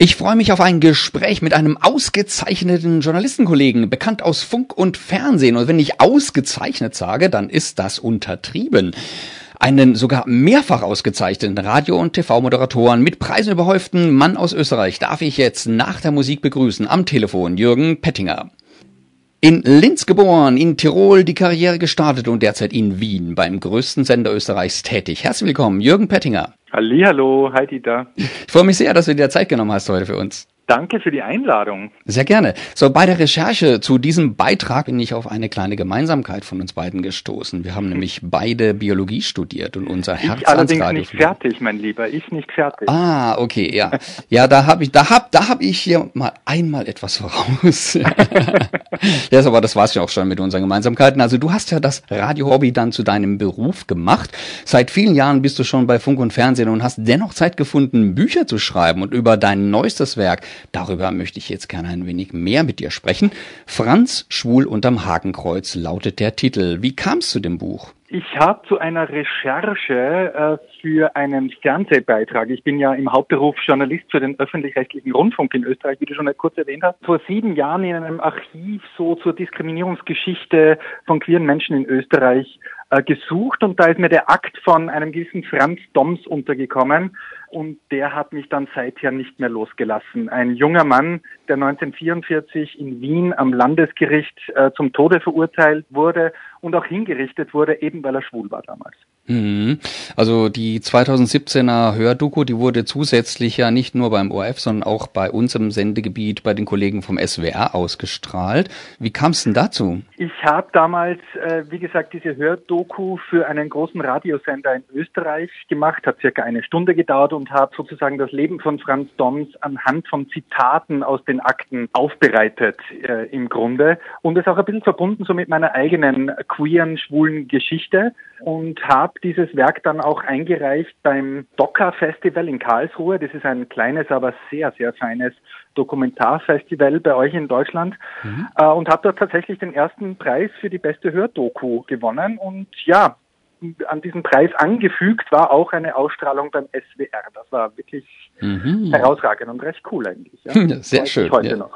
Ich freue mich auf ein Gespräch mit einem ausgezeichneten Journalistenkollegen, bekannt aus Funk und Fernsehen. Und wenn ich ausgezeichnet sage, dann ist das untertrieben. Einen sogar mehrfach ausgezeichneten Radio- und TV-Moderatoren mit Preisen überhäuften Mann aus Österreich darf ich jetzt nach der Musik begrüßen. Am Telefon Jürgen Pettinger. In Linz geboren, in Tirol die Karriere gestartet und derzeit in Wien beim größten Sender Österreichs tätig. Herzlich willkommen, Jürgen Pettinger. Hallihallo, hi Dieter. Ich freue mich sehr, dass du dir Zeit genommen hast heute für uns. Danke für die Einladung. Sehr gerne. So, bei der Recherche zu diesem Beitrag bin ich auf eine kleine Gemeinsamkeit von uns beiden gestoßen. Wir haben nämlich beide Biologie studiert und unser Herz Ich allerdings nicht fertig, mein Lieber. Ich nicht fertig. Ah, okay, ja. Ja, da habe ich, da hab, da hab ich hier mal einmal etwas voraus. ja, aber das war's ja auch schon mit unseren Gemeinsamkeiten. Also du hast ja das Radio-Hobby dann zu deinem Beruf gemacht. Seit vielen Jahren bist du schon bei Funk und Fernsehen und hast dennoch Zeit gefunden, Bücher zu schreiben und über dein neuestes Werk Darüber möchte ich jetzt gerne ein wenig mehr mit dir sprechen. Franz Schwul unterm Hakenkreuz lautet der Titel. Wie kam es zu dem Buch? Ich habe zu einer Recherche äh, für einen Fernsehbeitrag, ich bin ja im Hauptberuf Journalist für den öffentlich-rechtlichen Rundfunk in Österreich, wie du schon kurz erwähnt hast, vor sieben Jahren in einem Archiv so zur Diskriminierungsgeschichte von queeren Menschen in Österreich äh, gesucht und da ist mir der Akt von einem gewissen Franz Doms untergekommen und der hat mich dann seither nicht mehr losgelassen. Ein junger Mann, der 1944 in Wien am Landesgericht äh, zum Tode verurteilt wurde und auch hingerichtet wurde, eben weil er schwul war damals. Mhm. Also die 2017er Hördoku, die wurde zusätzlich ja nicht nur beim ORF, sondern auch bei uns im Sendegebiet bei den Kollegen vom SWR ausgestrahlt. Wie kam es denn dazu? Ich habe damals, äh, wie gesagt, diese Hördoku für einen großen Radiosender in Österreich gemacht, hat circa eine Stunde gedauert und habe sozusagen das Leben von Franz Doms anhand von Zitaten aus den Akten aufbereitet äh, im Grunde und es auch ein bisschen verbunden so mit meiner eigenen queeren, schwulen Geschichte und habe dieses Werk dann auch eingereicht beim Docker Festival in Karlsruhe. Das ist ein kleines, aber sehr, sehr feines Dokumentarfestival bei euch in Deutschland mhm. äh, und habe dort tatsächlich den ersten Preis für die beste Hördoku gewonnen. Und ja, an diesem Preis angefügt war auch eine Ausstrahlung beim SWR. Das war wirklich mhm. herausragend und recht cool eigentlich. Ja. Sehr schön. Heute ja. noch.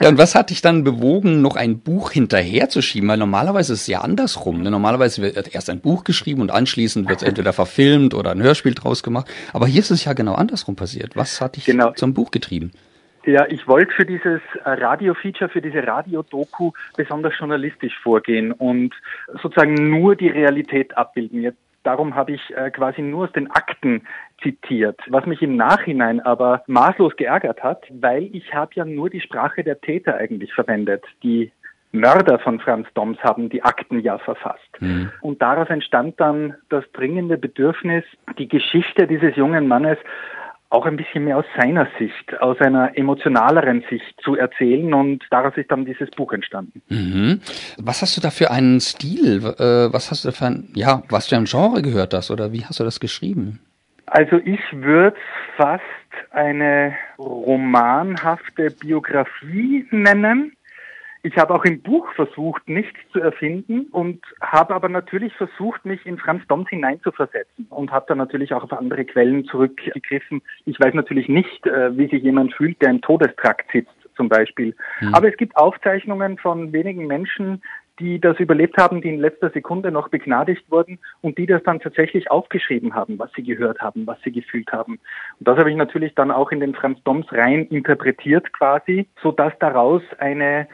ja, und was hat dich dann bewogen, noch ein Buch hinterherzuschieben? Weil normalerweise ist es ja andersrum. Ne? Normalerweise wird erst ein Buch geschrieben und anschließend wird es entweder verfilmt oder ein Hörspiel draus gemacht. Aber hier ist es ja genau andersrum passiert. Was hat dich genau. zum Buch getrieben? Ja, ich wollte für dieses äh, Radio-Feature, für diese Radio-Doku besonders journalistisch vorgehen und sozusagen nur die Realität abbilden. Jetzt, darum habe ich äh, quasi nur aus den Akten zitiert, was mich im Nachhinein aber maßlos geärgert hat, weil ich habe ja nur die Sprache der Täter eigentlich verwendet. Die Mörder von Franz Doms haben die Akten ja verfasst. Mhm. Und daraus entstand dann das dringende Bedürfnis, die Geschichte dieses jungen Mannes auch ein bisschen mehr aus seiner Sicht, aus einer emotionaleren Sicht zu erzählen und daraus ist dann dieses Buch entstanden. Mhm. Was hast du da für einen Stil? Äh, was hast du für ein, ja, was für ein Genre gehört das oder wie hast du das geschrieben? Also ich würde fast eine romanhafte Biografie nennen. Ich habe auch im Buch versucht, nichts zu erfinden und habe aber natürlich versucht, mich in Franz Doms hineinzuversetzen und habe dann natürlich auch auf andere Quellen zurückgegriffen. Ich weiß natürlich nicht, äh, wie sich jemand fühlt, der im Todestrakt sitzt zum Beispiel. Mhm. Aber es gibt Aufzeichnungen von wenigen Menschen, die das überlebt haben, die in letzter Sekunde noch begnadigt wurden und die das dann tatsächlich aufgeschrieben haben, was sie gehört haben, was sie gefühlt haben. Und das habe ich natürlich dann auch in den Franz Doms rein interpretiert quasi, so dass daraus eine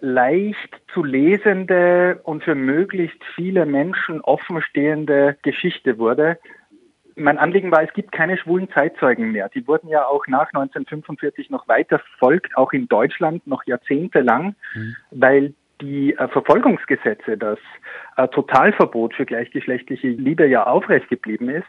leicht zu lesende und für möglichst viele Menschen offenstehende Geschichte wurde. Mein Anliegen war, es gibt keine schwulen Zeitzeugen mehr. Die wurden ja auch nach 1945 noch weiter verfolgt, auch in Deutschland noch jahrzehntelang, mhm. weil die äh, Verfolgungsgesetze, das äh, Totalverbot für gleichgeschlechtliche Liebe ja aufrecht geblieben ist.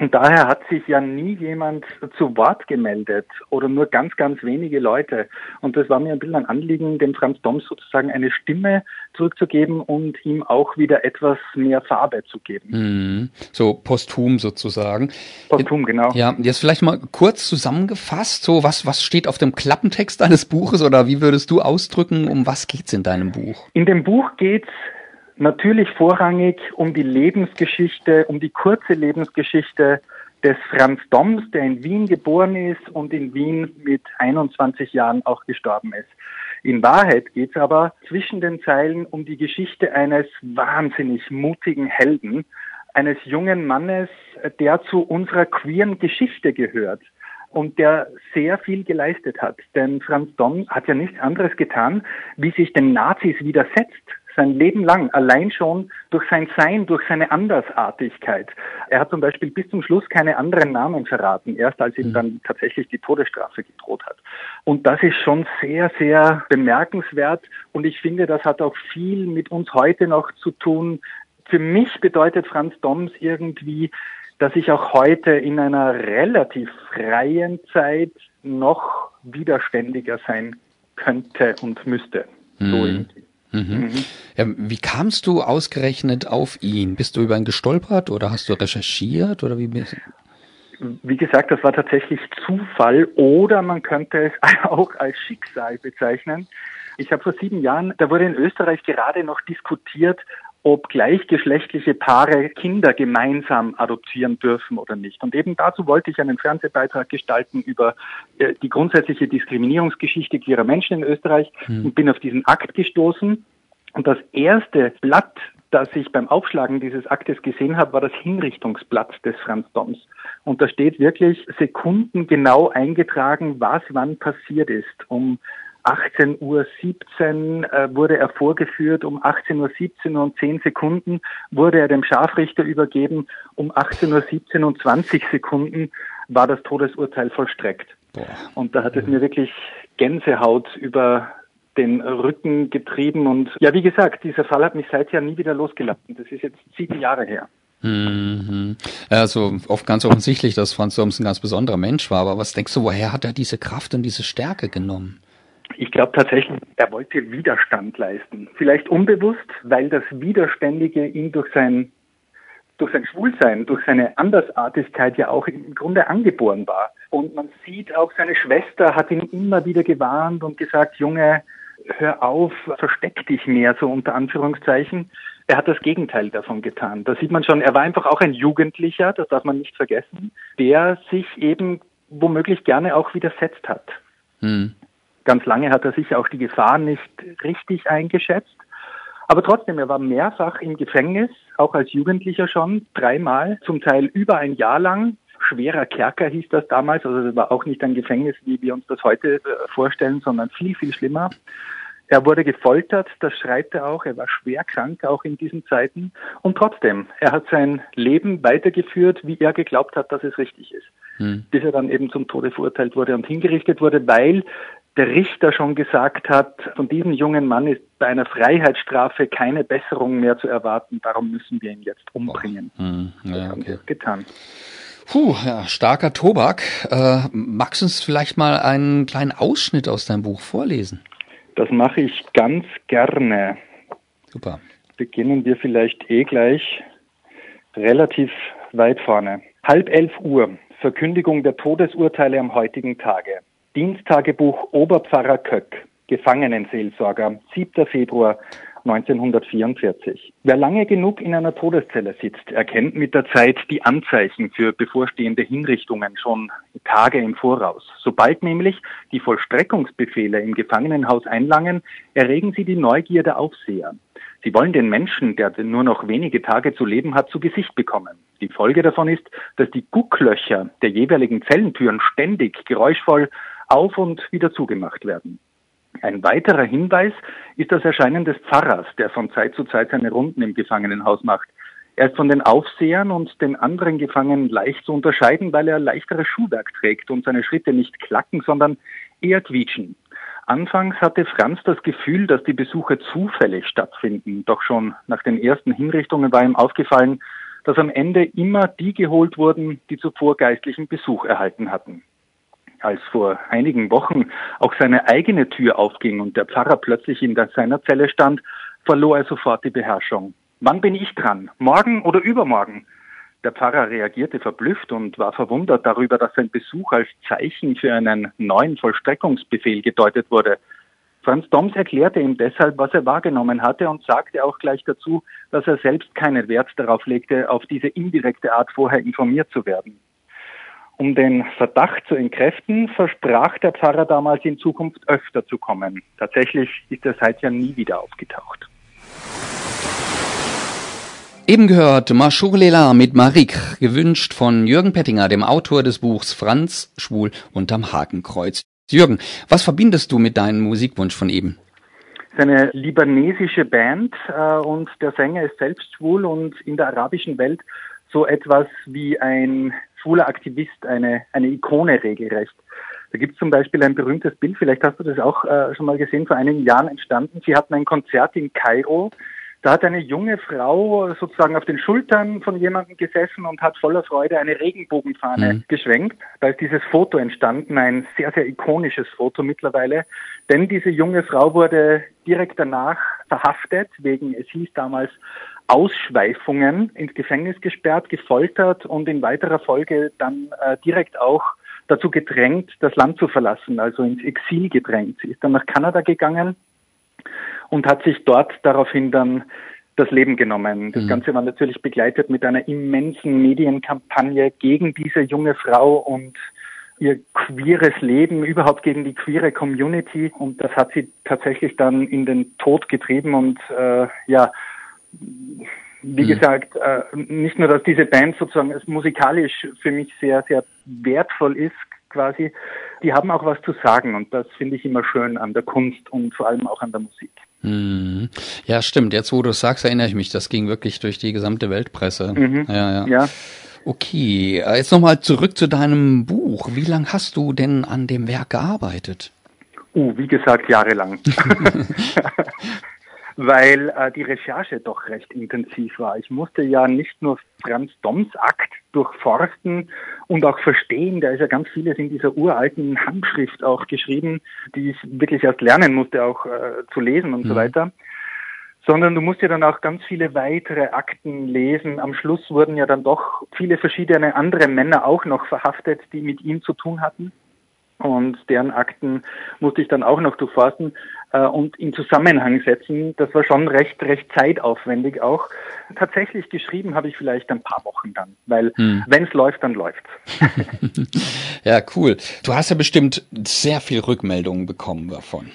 Und daher hat sich ja nie jemand zu Wort gemeldet oder nur ganz, ganz wenige Leute. Und das war mir ein bisschen ein Anliegen, dem Franz Doms sozusagen eine Stimme zurückzugeben und ihm auch wieder etwas mehr Farbe zu geben. Mhm. So posthum sozusagen. Posthum, genau. Ja, jetzt vielleicht mal kurz zusammengefasst, so was, was steht auf dem Klappentext deines Buches oder wie würdest du ausdrücken, um was geht's in deinem Buch? In dem Buch geht's natürlich vorrangig um die Lebensgeschichte, um die kurze Lebensgeschichte des Franz Doms, der in Wien geboren ist und in Wien mit 21 Jahren auch gestorben ist. In Wahrheit geht es aber zwischen den Zeilen um die Geschichte eines wahnsinnig mutigen Helden, eines jungen Mannes, der zu unserer queeren Geschichte gehört und der sehr viel geleistet hat. Denn Franz Dom hat ja nichts anderes getan, wie sich den Nazis widersetzt sein Leben lang, allein schon durch sein Sein, durch seine Andersartigkeit. Er hat zum Beispiel bis zum Schluss keine anderen Namen verraten, erst als ihm mhm. dann tatsächlich die Todesstrafe gedroht hat. Und das ist schon sehr, sehr bemerkenswert und ich finde, das hat auch viel mit uns heute noch zu tun. Für mich bedeutet Franz Doms irgendwie, dass ich auch heute in einer relativ freien Zeit noch widerständiger sein könnte und müsste. So mhm. irgendwie. Mhm. Mhm. Ja, wie kamst du ausgerechnet auf ihn? Bist du über ihn gestolpert oder hast du recherchiert oder wie bist wie gesagt, das war tatsächlich Zufall oder man könnte es auch als Schicksal bezeichnen. Ich habe vor sieben Jahren, da wurde in Österreich gerade noch diskutiert, ob gleichgeschlechtliche Paare Kinder gemeinsam adoptieren dürfen oder nicht. Und eben dazu wollte ich einen Fernsehbeitrag gestalten über äh, die grundsätzliche Diskriminierungsgeschichte queerer Menschen in Österreich mhm. und bin auf diesen Akt gestoßen. Und das erste Blatt, das ich beim Aufschlagen dieses Aktes gesehen habe, war das Hinrichtungsblatt des Franz Doms. Und da steht wirklich Sekunden genau eingetragen, was wann passiert ist. Um 18.17 Uhr äh, wurde er vorgeführt, um 18.17 Uhr und 10 Sekunden wurde er dem Scharfrichter übergeben, um 18.17 Uhr und 20 Sekunden war das Todesurteil vollstreckt. Boah. Und da hat es mir wirklich Gänsehaut über den Rücken getrieben und ja, wie gesagt, dieser Fall hat mich seither nie wieder losgelassen. Das ist jetzt sieben Jahre her. Mhm. Also oft ganz offensichtlich, dass Franz Thoms ein ganz besonderer Mensch war, aber was denkst du, woher hat er diese Kraft und diese Stärke genommen? Ich glaube tatsächlich, er wollte Widerstand leisten. Vielleicht unbewusst, weil das Widerständige ihn durch sein, durch sein Schwulsein, durch seine Andersartigkeit ja auch im Grunde angeboren war. Und man sieht auch, seine Schwester hat ihn immer wieder gewarnt und gesagt, Junge, hör auf, versteck dich mehr, so unter Anführungszeichen. Er hat das Gegenteil davon getan. Da sieht man schon, er war einfach auch ein Jugendlicher, das darf man nicht vergessen, der sich eben womöglich gerne auch widersetzt hat. Hm. Ganz lange hat er sicher auch die Gefahr nicht richtig eingeschätzt. Aber trotzdem, er war mehrfach im Gefängnis, auch als Jugendlicher schon, dreimal, zum Teil über ein Jahr lang. Schwerer Kerker hieß das damals, also das war auch nicht ein Gefängnis, wie wir uns das heute äh, vorstellen, sondern viel, viel schlimmer. Er wurde gefoltert, das schreibt er auch. Er war schwer krank auch in diesen Zeiten. Und trotzdem, er hat sein Leben weitergeführt, wie er geglaubt hat, dass es richtig ist. Hm. Bis er dann eben zum Tode verurteilt wurde und hingerichtet wurde, weil der Richter schon gesagt hat, von diesem jungen Mann ist bei einer Freiheitsstrafe keine Besserung mehr zu erwarten. Darum müssen wir ihn jetzt umbringen. Hm. Ja, das haben okay. getan. Puh, ja, starker Tobak. Äh, magst du uns vielleicht mal einen kleinen Ausschnitt aus deinem Buch vorlesen? Das mache ich ganz gerne. Super. Beginnen wir vielleicht eh gleich relativ weit vorne. Halb elf Uhr, Verkündigung der Todesurteile am heutigen Tage. Diensttagebuch Oberpfarrer Köck, Gefangenenseelsorger, 7. Februar 1944. Wer lange genug in einer Todeszelle sitzt, erkennt mit der Zeit die Anzeichen für bevorstehende Hinrichtungen schon Tage im Voraus. Sobald nämlich die Vollstreckungsbefehle im Gefangenenhaus einlangen, erregen sie die Neugier der Aufseher. Sie wollen den Menschen, der nur noch wenige Tage zu leben hat, zu Gesicht bekommen. Die Folge davon ist, dass die Gucklöcher der jeweiligen Zellentüren ständig geräuschvoll auf und wieder zugemacht werden. Ein weiterer Hinweis ist das Erscheinen des Pfarrers, der von Zeit zu Zeit seine Runden im Gefangenenhaus macht. Er ist von den Aufsehern und den anderen Gefangenen leicht zu unterscheiden, weil er leichteres Schuhwerk trägt und seine Schritte nicht klacken, sondern eher quietschen. Anfangs hatte Franz das Gefühl, dass die Besuche zufällig stattfinden, doch schon nach den ersten Hinrichtungen war ihm aufgefallen, dass am Ende immer die geholt wurden, die zuvor geistlichen Besuch erhalten hatten als vor einigen Wochen auch seine eigene Tür aufging und der Pfarrer plötzlich in seiner Zelle stand, verlor er sofort die Beherrschung. Wann bin ich dran? Morgen oder übermorgen? Der Pfarrer reagierte verblüfft und war verwundert darüber, dass sein Besuch als Zeichen für einen neuen Vollstreckungsbefehl gedeutet wurde. Franz Doms erklärte ihm deshalb, was er wahrgenommen hatte und sagte auch gleich dazu, dass er selbst keinen Wert darauf legte, auf diese indirekte Art vorher informiert zu werden. Um den Verdacht zu entkräften, versprach der Pfarrer damals in Zukunft öfter zu kommen. Tatsächlich ist er seither nie wieder aufgetaucht. Eben gehört Marchour mit Marik, gewünscht von Jürgen Pettinger, dem Autor des Buchs Franz, Schwul unterm Hakenkreuz. Jürgen, was verbindest du mit deinem Musikwunsch von eben? Seine libanesische Band äh, und der Sänger ist selbst schwul und in der arabischen Welt so etwas wie ein schwuler Aktivist, eine, eine Ikone regelrecht. Da gibt es zum Beispiel ein berühmtes Bild, vielleicht hast du das auch äh, schon mal gesehen, vor einigen Jahren entstanden. Sie hatten ein Konzert in Kairo da hat eine junge Frau sozusagen auf den Schultern von jemandem gesessen und hat voller Freude eine Regenbogenfahne mhm. geschwenkt. Da ist dieses Foto entstanden, ein sehr, sehr ikonisches Foto mittlerweile. Denn diese junge Frau wurde direkt danach verhaftet, wegen, es hieß damals, Ausschweifungen, ins Gefängnis gesperrt, gefoltert und in weiterer Folge dann äh, direkt auch dazu gedrängt, das Land zu verlassen, also ins Exil gedrängt. Sie ist dann nach Kanada gegangen und hat sich dort daraufhin dann das Leben genommen. Das mhm. Ganze war natürlich begleitet mit einer immensen Medienkampagne gegen diese junge Frau und ihr queeres Leben, überhaupt gegen die queere Community. Und das hat sie tatsächlich dann in den Tod getrieben. Und äh, ja, wie mhm. gesagt, äh, nicht nur, dass diese Band sozusagen musikalisch für mich sehr, sehr wertvoll ist, quasi, die haben auch was zu sagen. Und das finde ich immer schön an der Kunst und vor allem auch an der Musik. Mhm. Ja, stimmt. Jetzt, wo du es sagst, erinnere ich mich. Das ging wirklich durch die gesamte Weltpresse. Mhm. Ja, ja. ja. Okay, äh, jetzt nochmal zurück zu deinem Buch. Wie lange hast du denn an dem Werk gearbeitet? Uh, wie gesagt, jahrelang. weil äh, die Recherche doch recht intensiv war. Ich musste ja nicht nur Franz Doms Akt durchforsten und auch verstehen, da ist ja ganz vieles in dieser uralten Handschrift auch geschrieben, die ich wirklich erst lernen musste, auch äh, zu lesen und mhm. so weiter. Sondern du musst ja dann auch ganz viele weitere Akten lesen. Am Schluss wurden ja dann doch viele verschiedene andere Männer auch noch verhaftet, die mit ihm zu tun hatten und deren Akten musste ich dann auch noch durchforsten äh, und in Zusammenhang setzen. Das war schon recht, recht zeitaufwendig auch. Tatsächlich geschrieben habe ich vielleicht ein paar Wochen dann, weil hm. wenn es läuft, dann läuft's. ja, cool. Du hast ja bestimmt sehr viel Rückmeldungen bekommen davon.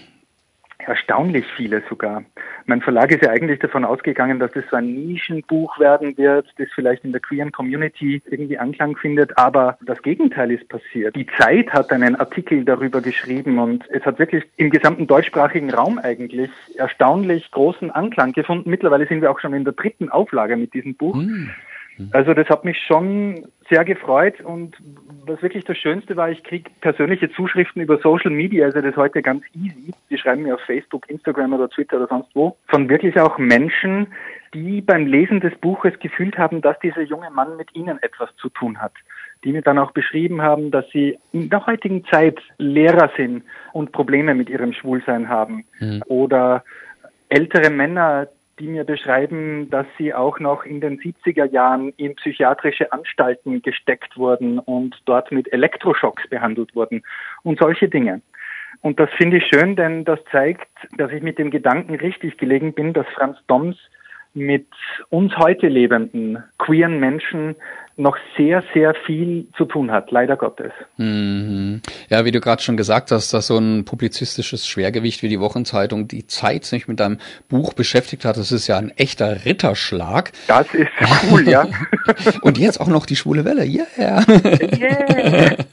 Erstaunlich viele sogar. Mein Verlag ist ja eigentlich davon ausgegangen, dass das so ein Nischenbuch werden wird, das vielleicht in der queeren Community irgendwie Anklang findet, aber das Gegenteil ist passiert. Die Zeit hat einen Artikel darüber geschrieben und es hat wirklich im gesamten deutschsprachigen Raum eigentlich erstaunlich großen Anklang gefunden. Mittlerweile sind wir auch schon in der dritten Auflage mit diesem Buch. Hm. Also das hat mich schon sehr gefreut und was wirklich das Schönste war, ich kriege persönliche Zuschriften über Social Media, also das ist heute ganz easy. Die schreiben mir auf Facebook, Instagram oder Twitter oder sonst wo, von wirklich auch Menschen, die beim Lesen des Buches gefühlt haben, dass dieser junge Mann mit ihnen etwas zu tun hat. Die mir dann auch beschrieben haben, dass sie in der heutigen Zeit Lehrer sind und Probleme mit ihrem Schwulsein haben. Mhm. Oder ältere Männer, die mir beschreiben, dass sie auch noch in den 70er Jahren in psychiatrische Anstalten gesteckt wurden und dort mit Elektroschocks behandelt wurden und solche Dinge. Und das finde ich schön, denn das zeigt, dass ich mit dem Gedanken richtig gelegen bin, dass Franz Doms mit uns heute lebenden queeren Menschen noch sehr, sehr viel zu tun hat, leider Gottes. Mhm. Ja, wie du gerade schon gesagt hast, dass so ein publizistisches Schwergewicht wie die Wochenzeitung die Zeit sich mit deinem Buch beschäftigt hat, das ist ja ein echter Ritterschlag. Das ist cool, ja. Und jetzt auch noch die schwule Welle, yeah. yeah.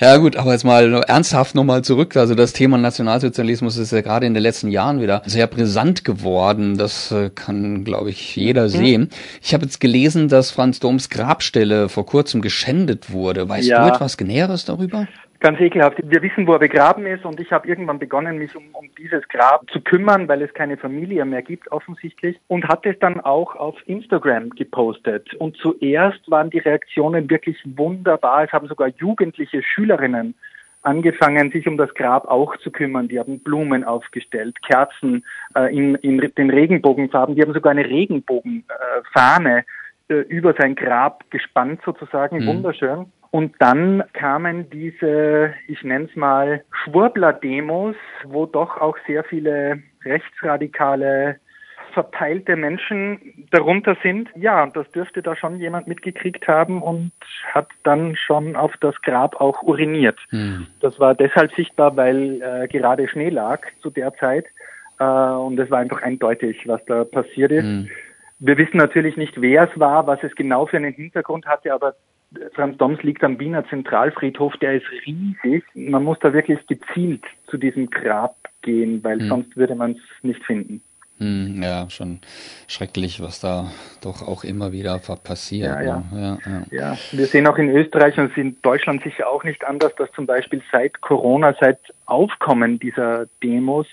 Ja gut, aber jetzt mal ernsthaft nochmal zurück. Also das Thema Nationalsozialismus ist ja gerade in den letzten Jahren wieder sehr brisant geworden. Das äh, kann, glaube ich, jeder mhm. sehen. Ich habe jetzt gelesen, dass Franz Doms Grabstelle vor kurzem geschändet wurde. Weißt ja. du etwas Genäheres darüber? Ganz ekelhaft. Wir wissen, wo er begraben ist und ich habe irgendwann begonnen, mich um, um dieses Grab zu kümmern, weil es keine Familie mehr gibt offensichtlich und hat es dann auch auf Instagram gepostet. Und zuerst waren die Reaktionen wirklich wunderbar. Es haben sogar jugendliche Schülerinnen angefangen, sich um das Grab auch zu kümmern. Die haben Blumen aufgestellt, Kerzen äh, in, in den Regenbogenfarben. Die haben sogar eine Regenbogenfahne äh, über sein Grab gespannt sozusagen. Mhm. Wunderschön. Und dann kamen diese, ich nenne es mal, Schwurbler-Demos, wo doch auch sehr viele rechtsradikale verteilte Menschen darunter sind. Ja, das dürfte da schon jemand mitgekriegt haben und hat dann schon auf das Grab auch uriniert. Mhm. Das war deshalb sichtbar, weil äh, gerade Schnee lag zu der Zeit äh, und es war einfach eindeutig, was da passiert ist. Mhm. Wir wissen natürlich nicht, wer es war, was es genau für einen Hintergrund hatte, aber Franz Doms liegt am Wiener Zentralfriedhof, der ist riesig. Man muss da wirklich gezielt zu diesem Grab gehen, weil mhm. sonst würde man es nicht finden. Hm, ja, schon schrecklich, was da doch auch immer wieder passiert. Ja, ja. Ja, ja. ja, wir sehen auch in Österreich und in Deutschland sicher auch nicht anders, dass zum Beispiel seit Corona, seit Aufkommen dieser Demos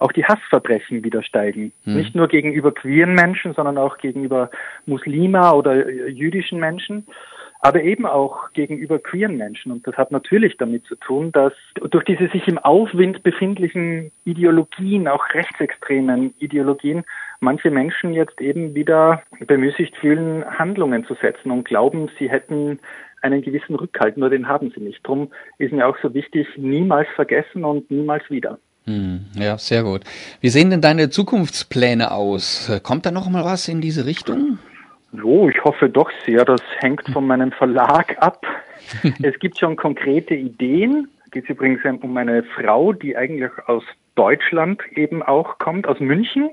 auch die Hassverbrechen wieder steigen. Hm. Nicht nur gegenüber queeren Menschen, sondern auch gegenüber Muslima oder jüdischen Menschen aber eben auch gegenüber queeren Menschen. Und das hat natürlich damit zu tun, dass durch diese sich im Aufwind befindlichen Ideologien, auch rechtsextremen Ideologien, manche Menschen jetzt eben wieder bemüßigt fühlen, Handlungen zu setzen und glauben, sie hätten einen gewissen Rückhalt, nur den haben sie nicht. Drum ist mir auch so wichtig, niemals vergessen und niemals wieder. Hm, ja, sehr gut. Wie sehen denn deine Zukunftspläne aus? Kommt da noch mal was in diese Richtung? Jo, ich hoffe doch sehr. Das hängt von meinem Verlag ab. es gibt schon konkrete Ideen. Es geht übrigens um eine Frau, die eigentlich aus Deutschland eben auch kommt, aus München,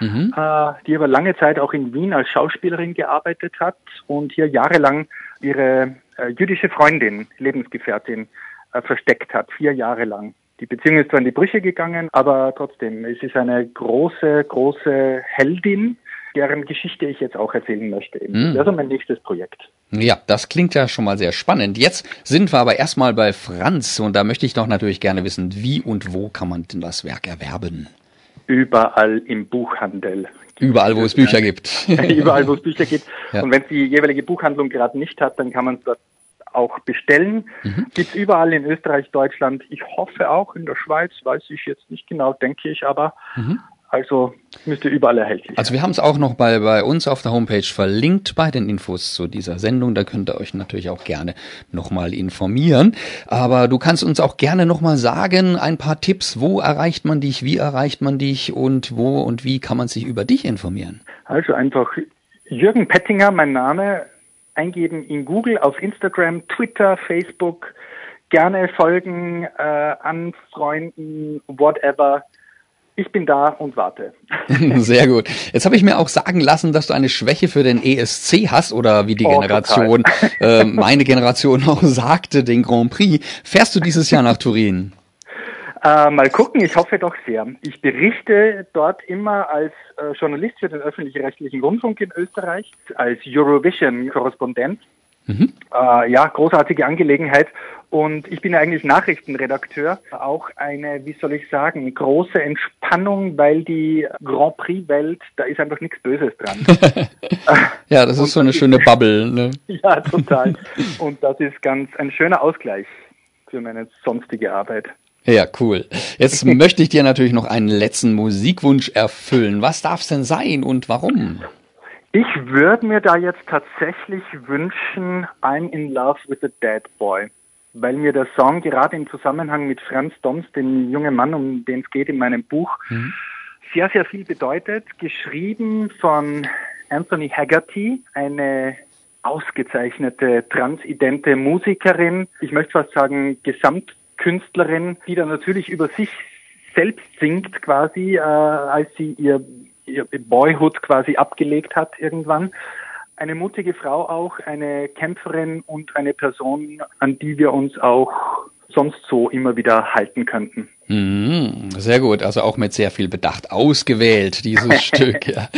mhm. äh, die aber lange Zeit auch in Wien als Schauspielerin gearbeitet hat und hier jahrelang ihre äh, jüdische Freundin, Lebensgefährtin, äh, versteckt hat, vier Jahre lang. Die Beziehung ist zwar in die Brüche gegangen, aber trotzdem, es ist eine große, große Heldin, deren Geschichte ich jetzt auch erzählen möchte. Mhm. Das ist mein nächstes Projekt. Ja, das klingt ja schon mal sehr spannend. Jetzt sind wir aber erstmal bei Franz und da möchte ich doch natürlich gerne wissen, wie und wo kann man denn das Werk erwerben? Überall im Buchhandel. Überall, wo es Bücher gibt. Überall, wo es Bücher gibt. Ja. Und wenn es die jeweilige Buchhandlung gerade nicht hat, dann kann man es dort auch bestellen. Mhm. Gibt überall in Österreich, Deutschland. Ich hoffe auch in der Schweiz, weiß ich jetzt nicht genau, denke ich aber. Mhm. Also müsste überall erhältlich Also wir haben es auch noch bei, bei uns auf der Homepage verlinkt bei den Infos zu dieser Sendung. Da könnt ihr euch natürlich auch gerne nochmal informieren. Aber du kannst uns auch gerne nochmal sagen, ein paar Tipps, wo erreicht man dich, wie erreicht man dich und wo und wie kann man sich über dich informieren? Also einfach Jürgen Pettinger, mein Name, eingeben in Google, auf Instagram, Twitter, Facebook, gerne folgen, äh, an Freunden, whatever ich bin da und warte. Sehr gut. Jetzt habe ich mir auch sagen lassen, dass du eine Schwäche für den ESC hast oder wie die oh, Generation, äh, meine Generation auch sagte, den Grand Prix. Fährst du dieses Jahr nach Turin? Äh, mal gucken, ich hoffe doch sehr. Ich berichte dort immer als äh, Journalist für den öffentlich-rechtlichen Rundfunk in Österreich, als Eurovision-Korrespondent. Mhm. Äh, ja, großartige Angelegenheit. Und ich bin ja eigentlich Nachrichtenredakteur. Auch eine, wie soll ich sagen, große Entspannung, weil die Grand Prix-Welt, da ist einfach nichts Böses dran. ja, das ist so eine schöne Bubble. Ne? ja, total. Und das ist ganz ein schöner Ausgleich für meine sonstige Arbeit. Ja, cool. Jetzt möchte ich dir natürlich noch einen letzten Musikwunsch erfüllen. Was darf es denn sein und warum? Ich würde mir da jetzt tatsächlich wünschen, I'm in love with a dead boy, weil mir der Song gerade im Zusammenhang mit Franz Doms, dem jungen Mann, um den es geht in meinem Buch, mhm. sehr, sehr viel bedeutet. Geschrieben von Anthony Haggerty, eine ausgezeichnete transidente Musikerin, ich möchte fast sagen Gesamtkünstlerin, die dann natürlich über sich selbst singt quasi, äh, als sie ihr ihr Boyhood quasi abgelegt hat irgendwann. Eine mutige Frau auch, eine Kämpferin und eine Person, an die wir uns auch sonst so immer wieder halten könnten. Mhm, sehr gut, also auch mit sehr viel Bedacht ausgewählt, dieses Stück. Ja.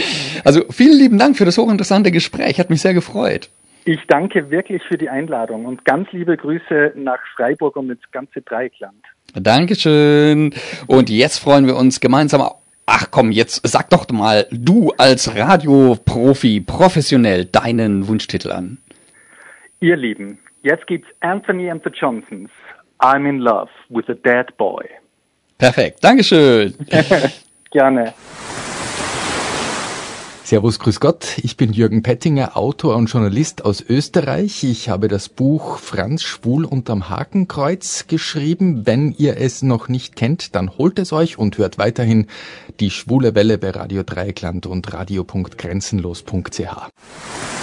Also vielen lieben Dank für das hochinteressante Gespräch, hat mich sehr gefreut. Ich danke wirklich für die Einladung und ganz liebe Grüße nach Freiburg und ins ganze Dreieckland. Dankeschön. Und jetzt freuen wir uns gemeinsam Ach komm, jetzt sag doch mal du als Radioprofi professionell deinen Wunschtitel an. Ihr Lieben, jetzt gibt's Anthony and the Johnsons. I'm in love with a dead boy. Perfekt, Dankeschön. Gerne. Servus, grüß Gott. Ich bin Jürgen Pettinger, Autor und Journalist aus Österreich. Ich habe das Buch Franz Schwul unterm Hakenkreuz geschrieben. Wenn ihr es noch nicht kennt, dann holt es euch und hört weiterhin die Schwule Welle bei Radio Dreieckland und radio.grenzenlos.ch.